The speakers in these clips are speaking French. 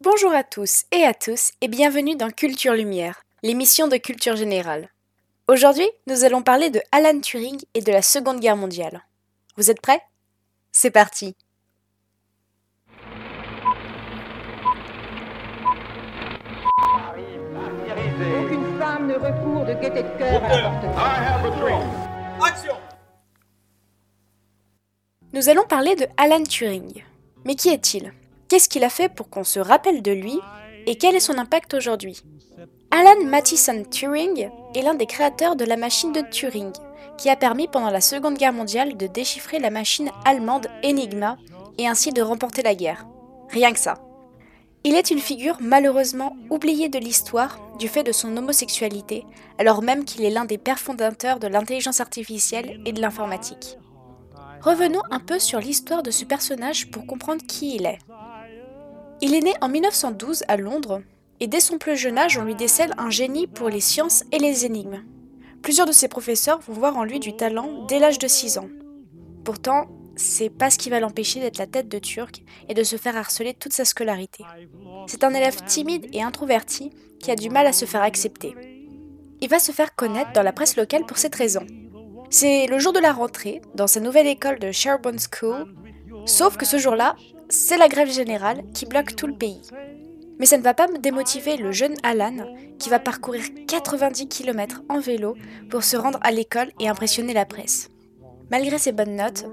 Bonjour à tous et à tous et bienvenue dans Culture Lumière, l'émission de culture générale. Aujourd'hui, nous allons parler de Alan Turing et de la Seconde Guerre mondiale. Vous êtes prêts? C'est parti Aucune femme ne recourt de gaieté de cœur à l'avortement. Action Nous allons parler de Alan Turing. Mais qui est-il? Qu'est-ce qu'il a fait pour qu'on se rappelle de lui Et quel est son impact aujourd'hui Alan Mathison Turing est l'un des créateurs de la machine de Turing, qui a permis pendant la Seconde Guerre mondiale de déchiffrer la machine allemande Enigma et ainsi de remporter la guerre. Rien que ça. Il est une figure malheureusement oubliée de l'histoire du fait de son homosexualité, alors même qu'il est l'un des pères fondateurs de l'intelligence artificielle et de l'informatique. Revenons un peu sur l'histoire de ce personnage pour comprendre qui il est. Il est né en 1912 à Londres, et dès son plus jeune âge, on lui décèle un génie pour les sciences et les énigmes. Plusieurs de ses professeurs vont voir en lui du talent dès l'âge de 6 ans. Pourtant, c'est pas ce qui va l'empêcher d'être la tête de Turc et de se faire harceler toute sa scolarité. C'est un élève timide et introverti qui a du mal à se faire accepter. Il va se faire connaître dans la presse locale pour cette raison. C'est le jour de la rentrée, dans sa nouvelle école de Sherborne School, sauf que ce jour-là, c'est la grève générale qui bloque tout le pays. Mais ça ne va pas démotiver le jeune Alan, qui va parcourir 90 km en vélo pour se rendre à l'école et impressionner la presse. Malgré ses bonnes notes,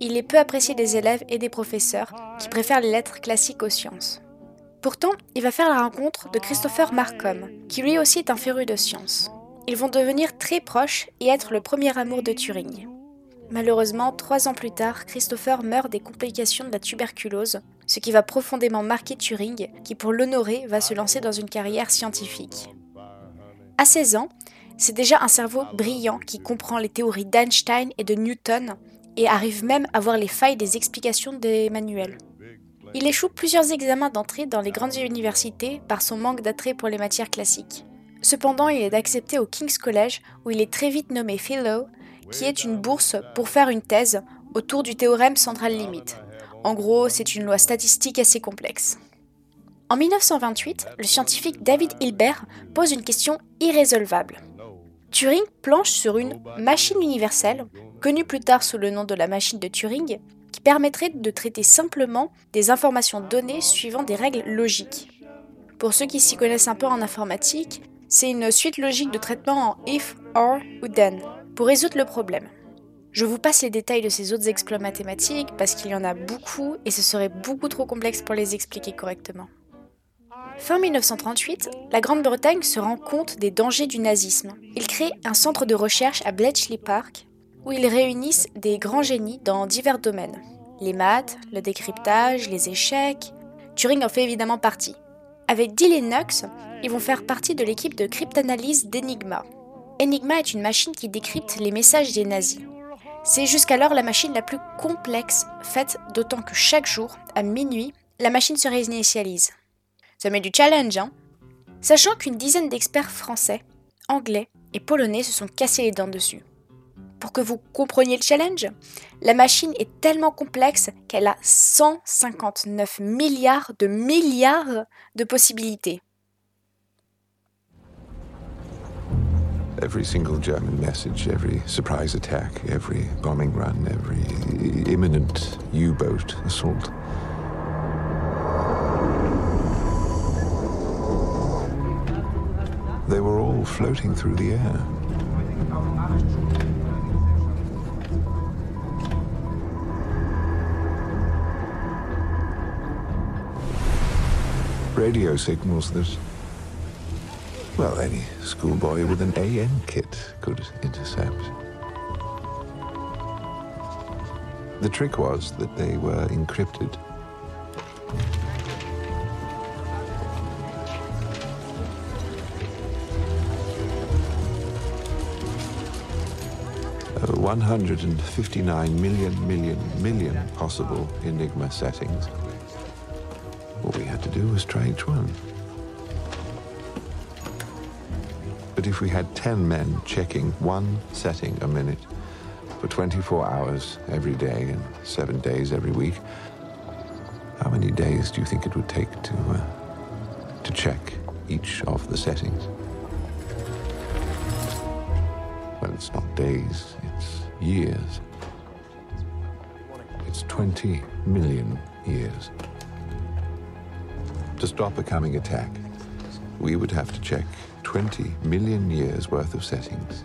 il est peu apprécié des élèves et des professeurs qui préfèrent les lettres classiques aux sciences. Pourtant, il va faire la rencontre de Christopher Markham, qui lui aussi est un féru de sciences. Ils vont devenir très proches et être le premier amour de Turing. Malheureusement, trois ans plus tard, Christopher meurt des complications de la tuberculose, ce qui va profondément marquer Turing, qui pour l'honorer va se lancer dans une carrière scientifique. À 16 ans, c'est déjà un cerveau brillant qui comprend les théories d'Einstein et de Newton et arrive même à voir les failles des explications des manuels. Il échoue plusieurs examens d'entrée dans les grandes universités par son manque d'attrait pour les matières classiques. Cependant, il est accepté au King's College où il est très vite nommé Fellow, qui est une bourse pour faire une thèse autour du théorème central limite. En gros, c'est une loi statistique assez complexe. En 1928, le scientifique David Hilbert pose une question irrésolvable. Turing planche sur une machine universelle, connue plus tard sous le nom de la machine de Turing, qui permettrait de traiter simplement des informations données suivant des règles logiques. Pour ceux qui s'y connaissent un peu en informatique, c'est une suite logique de traitement en if, or ou then pour résoudre le problème. Je vous passe les détails de ces autres exploits mathématiques parce qu'il y en a beaucoup et ce serait beaucoup trop complexe pour les expliquer correctement. Fin 1938, la Grande-Bretagne se rend compte des dangers du nazisme. Ils créent un centre de recherche à Bletchley Park où ils réunissent des grands génies dans divers domaines. Les maths, le décryptage, les échecs. Turing en fait évidemment partie. Avec et Knox, ils vont faire partie de l'équipe de cryptanalyse d'Enigma. Enigma est une machine qui décrypte les messages des nazis. C'est jusqu'alors la machine la plus complexe faite, d'autant que chaque jour, à minuit, la machine se réinitialise. Ça met du challenge, hein Sachant qu'une dizaine d'experts français, anglais et polonais se sont cassés les dents dessus. Pour que vous compreniez le challenge, la machine est tellement complexe qu'elle a 159 milliards de milliards de possibilités. Every single German message, every surprise attack, every bombing run, every imminent U boat assault. They were all floating through the air. Radio signals that well, any schoolboy with an AN kit could intercept. The trick was that they were encrypted. Uh, 159 million, million, million possible Enigma settings. All we had to do was try each one. But if we had 10 men checking one setting a minute for 24 hours every day and seven days every week, how many days do you think it would take to uh, to check each of the settings. Well, it's not days, it's years. It's 20 million years. To stop a coming attack, we would have to check 20 million years worth of settings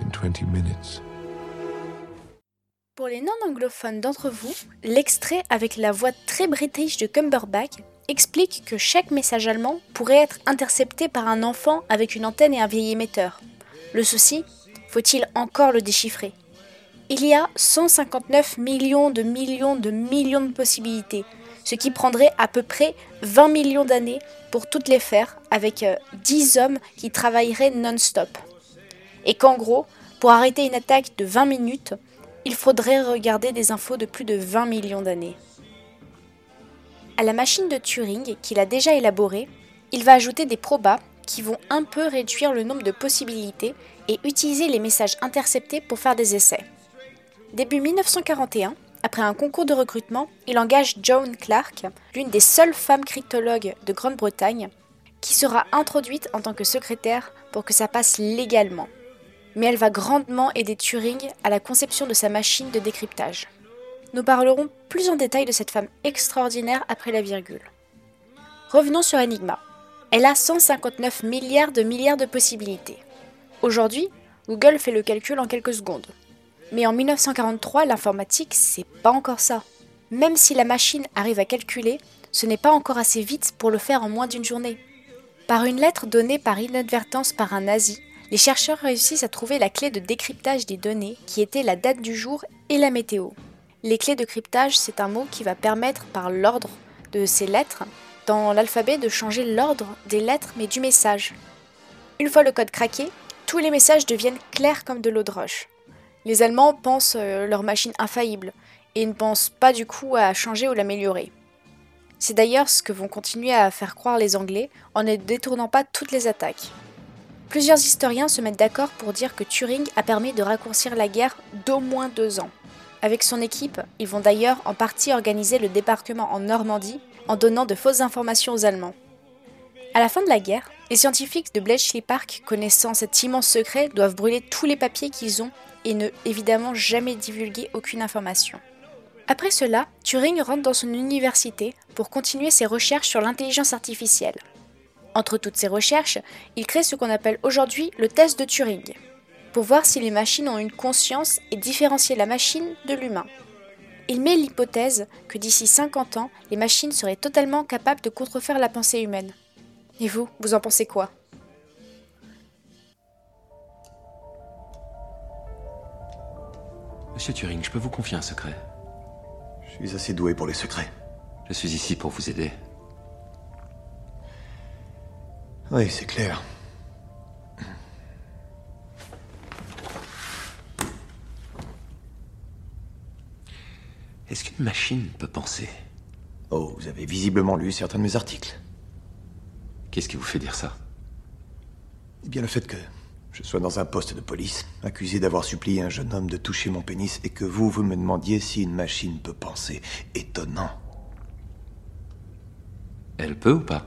in 20 minutes. Pour les non-anglophones d'entre vous, l'extrait avec la voix très british de Cumberbatch explique que chaque message allemand pourrait être intercepté par un enfant avec une antenne et un vieil émetteur. Le souci, faut-il encore le déchiffrer? Il y a 159 millions de millions de millions de possibilités, ce qui prendrait à peu près 20 millions d'années pour toutes les faire, avec 10 hommes qui travailleraient non-stop. Et qu'en gros, pour arrêter une attaque de 20 minutes, il faudrait regarder des infos de plus de 20 millions d'années. À la machine de Turing qu'il a déjà élaborée, il va ajouter des probas qui vont un peu réduire le nombre de possibilités et utiliser les messages interceptés pour faire des essais. Début 1941, après un concours de recrutement, il engage Joan Clark, l'une des seules femmes cryptologues de Grande-Bretagne, qui sera introduite en tant que secrétaire pour que ça passe légalement mais elle va grandement aider Turing à la conception de sa machine de décryptage. Nous parlerons plus en détail de cette femme extraordinaire après la virgule. Revenons sur Enigma. Elle a 159 milliards de milliards de possibilités. Aujourd'hui, Google fait le calcul en quelques secondes. Mais en 1943, l'informatique, c'est pas encore ça. Même si la machine arrive à calculer, ce n'est pas encore assez vite pour le faire en moins d'une journée. Par une lettre donnée par inadvertance par un nazi, les chercheurs réussissent à trouver la clé de décryptage des données qui était la date du jour et la météo. Les clés de cryptage, c'est un mot qui va permettre par l'ordre de ces lettres dans l'alphabet de changer l'ordre des lettres mais du message. Une fois le code craqué, tous les messages deviennent clairs comme de l'eau de roche. Les Allemands pensent euh, leur machine infaillible et ne pensent pas du coup à changer ou l'améliorer. C'est d'ailleurs ce que vont continuer à faire croire les Anglais en ne détournant pas toutes les attaques. Plusieurs historiens se mettent d'accord pour dire que Turing a permis de raccourcir la guerre d'au moins deux ans. Avec son équipe, ils vont d'ailleurs en partie organiser le débarquement en Normandie en donnant de fausses informations aux Allemands. À la fin de la guerre, les scientifiques de Bletchley Park, connaissant cet immense secret, doivent brûler tous les papiers qu'ils ont et ne évidemment jamais divulguer aucune information. Après cela, Turing rentre dans son université pour continuer ses recherches sur l'intelligence artificielle. Entre toutes ces recherches, il crée ce qu'on appelle aujourd'hui le test de Turing, pour voir si les machines ont une conscience et différencier la machine de l'humain. Il met l'hypothèse que d'ici 50 ans, les machines seraient totalement capables de contrefaire la pensée humaine. Et vous, vous en pensez quoi? Monsieur Turing, je peux vous confier un secret. Je suis assez doué pour les secrets. Je suis ici pour vous aider. Oui, c'est clair. Est-ce qu'une machine peut penser? Oh, vous avez visiblement lu certains de mes articles. Qu'est-ce qui vous fait dire ça? Eh bien, le fait que je sois dans un poste de police, accusé d'avoir supplié un jeune homme de toucher mon pénis, et que vous, vous me demandiez si une machine peut penser. Étonnant. Elle peut ou pas?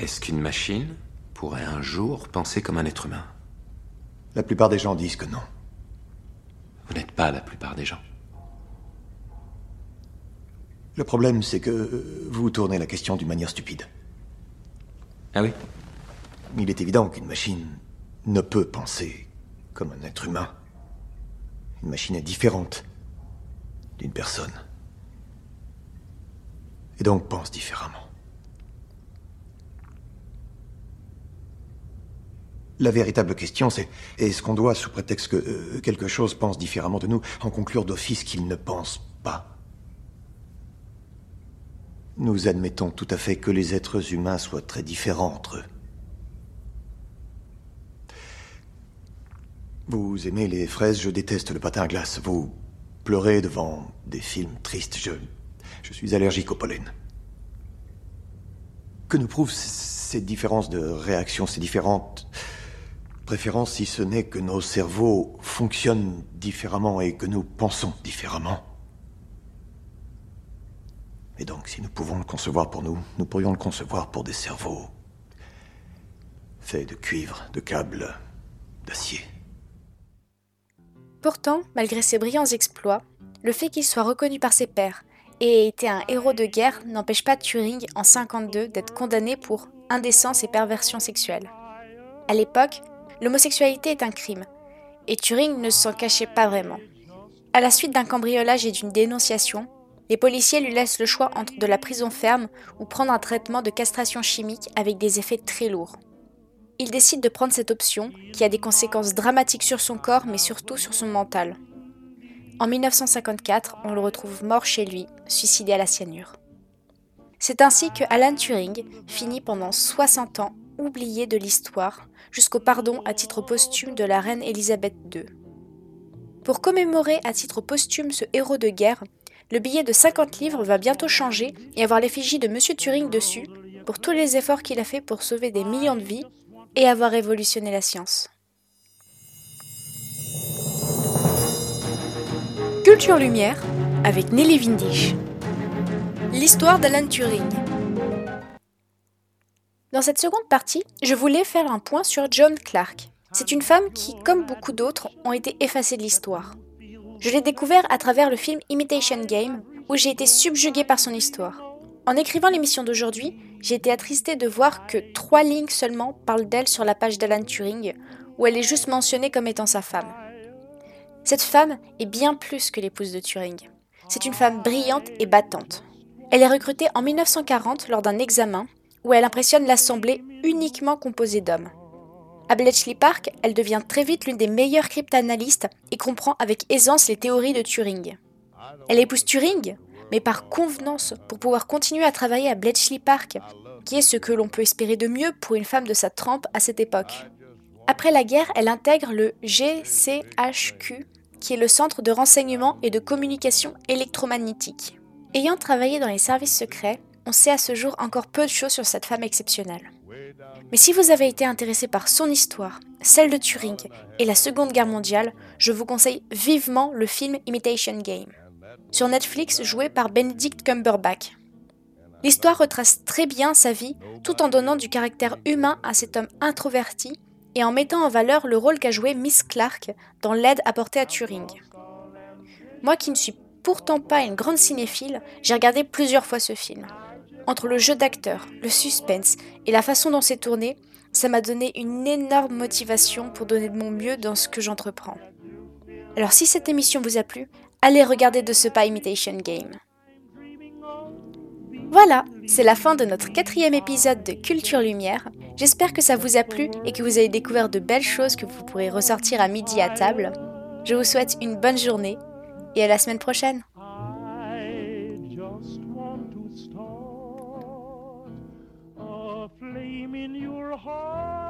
Est-ce qu'une machine pourrait un jour penser comme un être humain? La plupart des gens disent que non. Vous n'êtes pas la plupart des gens. Le problème, c'est que euh, vous tournez la question d'une manière stupide. Ah oui? Il est évident qu'une machine ne peut penser comme un être humain. Une machine est différente d'une personne. Et donc pense différemment. La véritable question, c'est est-ce qu'on doit, sous prétexte que euh, quelque chose pense différemment de nous, en conclure d'office qu'il ne pense pas Nous admettons tout à fait que les êtres humains soient très différents entre eux. Vous aimez les fraises, je déteste le patin à glace. Vous pleurez devant des films tristes, je... Je suis allergique au pollen. Que nous prouvent ces différences de réaction, ces différentes préférences, si ce n'est que nos cerveaux fonctionnent différemment et que nous pensons différemment? Et donc, si nous pouvons le concevoir pour nous, nous pourrions le concevoir pour des cerveaux faits de cuivre, de câbles, d'acier. Pourtant, malgré ses brillants exploits, le fait qu'il soit reconnu par ses pairs et ait été un héros de guerre n'empêche pas Turing, en 52, d'être condamné pour indécence et perversion sexuelle. À l'époque, l'homosexualité est un crime, et Turing ne s'en cachait pas vraiment. À la suite d'un cambriolage et d'une dénonciation, les policiers lui laissent le choix entre de la prison ferme ou prendre un traitement de castration chimique avec des effets très lourds. Il décide de prendre cette option, qui a des conséquences dramatiques sur son corps mais surtout sur son mental. En 1954, on le retrouve mort chez lui, suicidé à la cyanure. C'est ainsi que Alan Turing finit pendant 60 ans oublié de l'histoire, jusqu'au pardon à titre posthume de la reine Elisabeth II. Pour commémorer à titre posthume ce héros de guerre, le billet de 50 livres va bientôt changer et avoir l'effigie de Monsieur Turing dessus, pour tous les efforts qu'il a fait pour sauver des millions de vies et avoir révolutionné la science. Culture Lumière avec Nelly Vindisch. L'histoire d'Alan Turing. Dans cette seconde partie, je voulais faire un point sur John Clark. C'est une femme qui, comme beaucoup d'autres, ont été effacées de l'histoire. Je l'ai découvert à travers le film Imitation Game, où j'ai été subjuguée par son histoire. En écrivant l'émission d'aujourd'hui, j'ai été attristée de voir que trois lignes seulement parlent d'elle sur la page d'Alan Turing, où elle est juste mentionnée comme étant sa femme. Cette femme est bien plus que l'épouse de Turing. C'est une femme brillante et battante. Elle est recrutée en 1940 lors d'un examen où elle impressionne l'Assemblée uniquement composée d'hommes. À Bletchley Park, elle devient très vite l'une des meilleures cryptanalystes et comprend avec aisance les théories de Turing. Elle épouse Turing, mais par convenance pour pouvoir continuer à travailler à Bletchley Park, qui est ce que l'on peut espérer de mieux pour une femme de sa trempe à cette époque. Après la guerre, elle intègre le GCHQ, qui est le Centre de renseignement et de communication électromagnétique. Ayant travaillé dans les services secrets, on sait à ce jour encore peu de choses sur cette femme exceptionnelle. Mais si vous avez été intéressé par son histoire, celle de Turing et la Seconde Guerre mondiale, je vous conseille vivement le film Imitation Game sur Netflix joué par Benedict Cumberbatch. L'histoire retrace très bien sa vie tout en donnant du caractère humain à cet homme introverti et en mettant en valeur le rôle qu'a joué Miss Clark dans l'aide apportée à Turing. Moi qui ne suis pourtant pas une grande cinéphile, j'ai regardé plusieurs fois ce film. Entre le jeu d'acteur, le suspense et la façon dont c'est tourné, ça m'a donné une énorme motivation pour donner de mon mieux dans ce que j'entreprends. Alors si cette émission vous a plu, allez regarder de ce pas Imitation Game. Voilà, c'est la fin de notre quatrième épisode de Culture Lumière. J'espère que ça vous a plu et que vous avez découvert de belles choses que vous pourrez ressortir à midi à table. Je vous souhaite une bonne journée et à la semaine prochaine. In your heart.